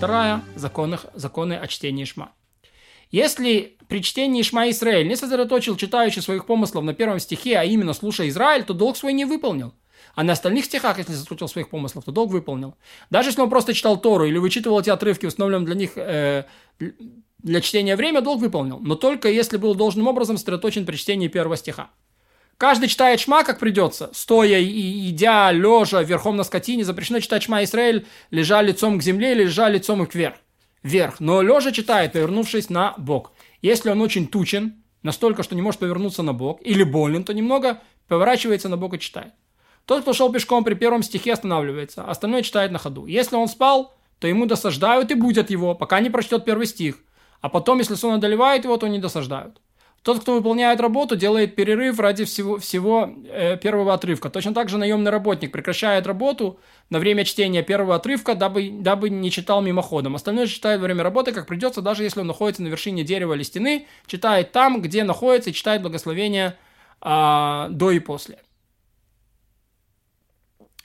2, законы, законы о чтении Шма. Если при чтении Шма Исраэль не сосредоточил читающий своих помыслов на первом стихе, а именно слушая Израиль, то долг свой не выполнил. А на остальных стихах, если сосредоточил своих помыслов, то долг выполнил. Даже если он просто читал Тору или вычитывал эти отрывки, установленные для них э, для чтения время, долг выполнил. Но только если был должным образом сосредоточен при чтении первого стиха. Каждый читает шма, как придется, стоя и идя, лежа, верхом на скотине. Запрещено читать шма Израиль, лежа лицом к земле или лежа лицом вверх. вверх. Но лежа читает, повернувшись на бок. Если он очень тучен, настолько, что не может повернуться на бок, или болен, то немного поворачивается на бок и читает. Тот, кто шел пешком при первом стихе, останавливается, остальное читает на ходу. Если он спал, то ему досаждают и будят его, пока не прочтет первый стих. А потом, если сон одолевает его, то не досаждают. Тот, кто выполняет работу, делает перерыв ради всего, всего э, первого отрывка. Точно так же наемный работник прекращает работу на время чтения первого отрывка, дабы, дабы не читал мимоходом. Остальное читает во время работы, как придется, даже если он находится на вершине дерева или стены, читает там, где находится, и читает благословение э, до и после.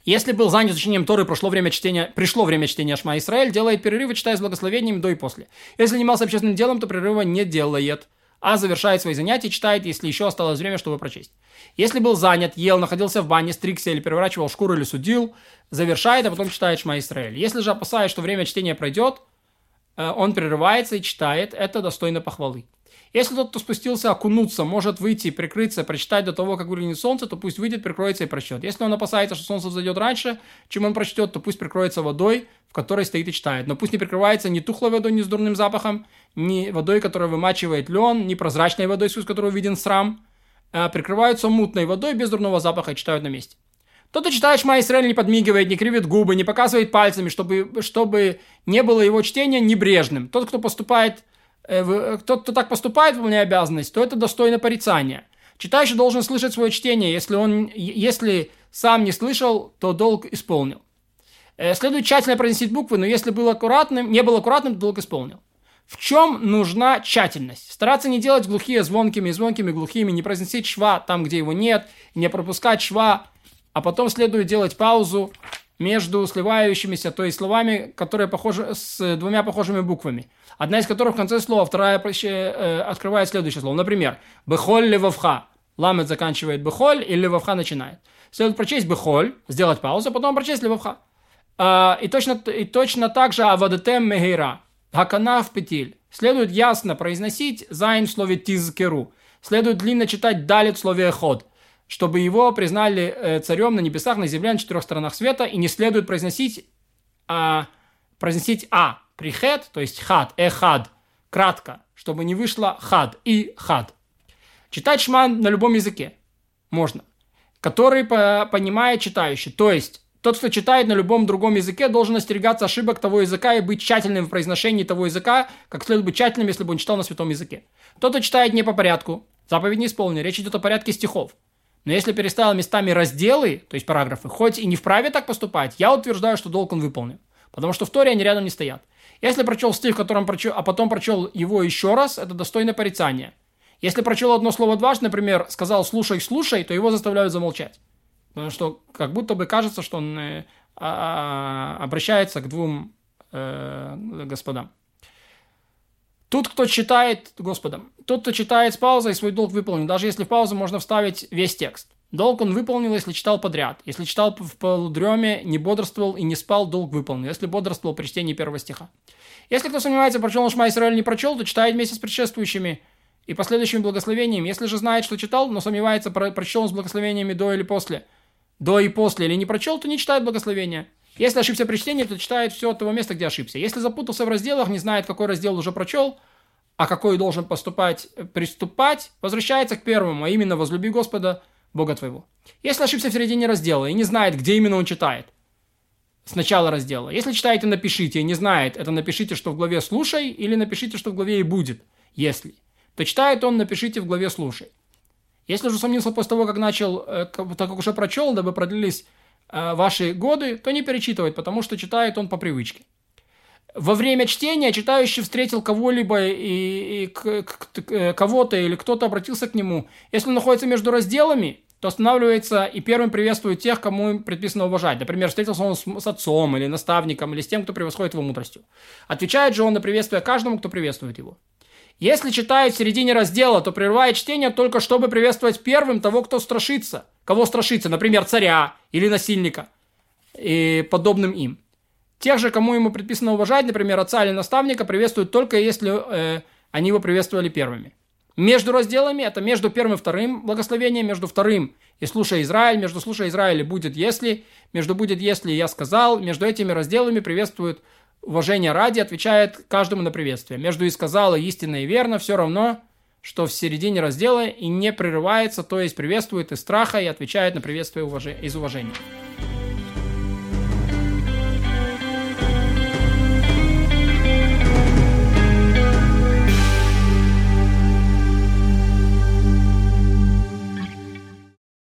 Если был занят изучением Торы, прошло время чтения, пришло время чтения Шма Исраэль, делает перерывы, читая с благословением до и после. Если занимался общественным делом, то перерыва не делает а завершает свои занятия читает, если еще осталось время, чтобы прочесть. Если был занят, ел, находился в бане, стригся или переворачивал шкуру или судил, завершает, а потом читает Шма Исраэль. Если же опасаясь, что время чтения пройдет, э, он прерывается и читает, это достойно похвалы. Если тот, кто спустился окунуться, может выйти, прикрыться, прочитать до того, как выглянет солнце, то пусть выйдет, прикроется и прочтет. Если он опасается, что солнце взойдет раньше, чем он прочтет, то пусть прикроется водой, в которой стоит и читает. Но пусть не прикрывается ни тухлой водой, ни с дурным запахом, ни водой, которая вымачивает лен, ни прозрачной водой, сквозь которую виден срам. А прикрываются мутной водой без дурного запаха и читают на месте. Тот, кто читает Шма Исраэль, не подмигивает, не кривит губы, не показывает пальцами, чтобы, чтобы не было его чтения небрежным. Тот, кто поступает Э, э, тот, кто так поступает, выполняя обязанность, то это достойно порицания. Читающий должен слышать свое чтение. Если он, если сам не слышал, то долг исполнил. Э, следует тщательно произносить буквы, но если был аккуратным, не был аккуратным, то долг исполнил. В чем нужна тщательность? Стараться не делать глухие звонкими, звонкими глухими, не произносить шва там, где его нет, не пропускать шва, а потом следует делать паузу между сливающимися, то есть словами, которые похожи с двумя похожими буквами одна из которых в конце слова, вторая э, открывает следующее слово. Например, «бехоль левовха». Ламет заканчивает «бехоль» и «левовха» начинает. Следует прочесть «бехоль», сделать паузу, а потом прочесть «левовха». А, и, точно, и точно так же «авадетем мегейра». «Хакана в петиль». Следует ясно произносить «зайн» в слове «тизкеру». Следует длинно читать «далит» в слове «эход» чтобы его признали э, царем на небесах, на земле, на четырех сторонах света, и не следует произносить, а, произносить «а», Прихет, то есть хад, эхад, кратко, чтобы не вышло хад и хад. Читать шман на любом языке можно, который понимает читающий. То есть тот, кто читает на любом другом языке, должен остерегаться ошибок того языка и быть тщательным в произношении того языка, как следует быть тщательным, если бы он читал на святом языке. Тот, кто читает не по порядку, заповедь не исполнена, речь идет о порядке стихов. Но если переставил местами разделы, то есть параграфы, хоть и не вправе так поступать, я утверждаю, что долг он выполнил. Потому что в Торе они рядом не стоят. Если прочел стих, которым прочел, а потом прочел его еще раз, это достойно порицания. Если прочел одно слово дважды, например, сказал «слушай, слушай», то его заставляют замолчать. Потому что как будто бы кажется, что он э, а, а, обращается к двум э, господам. Тут, кто читает, Господом, тот, кто читает с паузой, свой долг выполнил. Даже если в паузу можно вставить весь текст. Долг он выполнил, если читал подряд. Если читал в полудреме, не бодрствовал и не спал, долг выполнил. Если бодрствовал при чтении первого стиха. Если кто сомневается, прочел он Шма Исраэль не прочел, то читает вместе с предшествующими и последующими благословениями. Если же знает, что читал, но сомневается, прочел он с благословениями до или после, до и после, или не прочел, то не читает благословения. Если ошибся при чтении, то читает все от того места, где ошибся. Если запутался в разделах, не знает, какой раздел уже прочел, а какой должен поступать, приступать, возвращается к первому, а именно «возлюби Господа Бога твоего. Если ошибся в середине раздела и не знает, где именно он читает, с начала раздела. Если читаете, напишите, и не знает, это напишите, что в главе «слушай», или напишите, что в главе «и будет», если. То читает он, напишите в главе «слушай». Если же сомнился после того, как начал, э, так как уже прочел, дабы продлились э, ваши годы, то не перечитывает, потому что читает он по привычке. Во время чтения читающий встретил кого-либо и, и к, к, к, кого-то или кто-то обратился к нему. Если он находится между разделами, то останавливается и первым приветствует тех, кому предписано уважать. Например, встретился он с, с отцом или наставником, или с тем, кто превосходит его мудростью. Отвечает же он на приветствие каждому, кто приветствует его. Если читает в середине раздела, то прерывает чтение только чтобы приветствовать первым того, кто страшится. Кого страшится, например, царя или насильника и подобным им. Тех же, кому ему предписано уважать, например, отца или наставника, приветствуют только если э, они его приветствовали первыми. Между разделами, это между первым и вторым благословением, между вторым и слушай Израиль, между слушай Израиль будет если, между будет если я сказал, между этими разделами приветствует уважение ради, отвечает каждому на приветствие. Между и сказала истинно и верно, все равно, что в середине раздела и не прерывается, то есть приветствует из страха и отвечает на приветствие из уважения.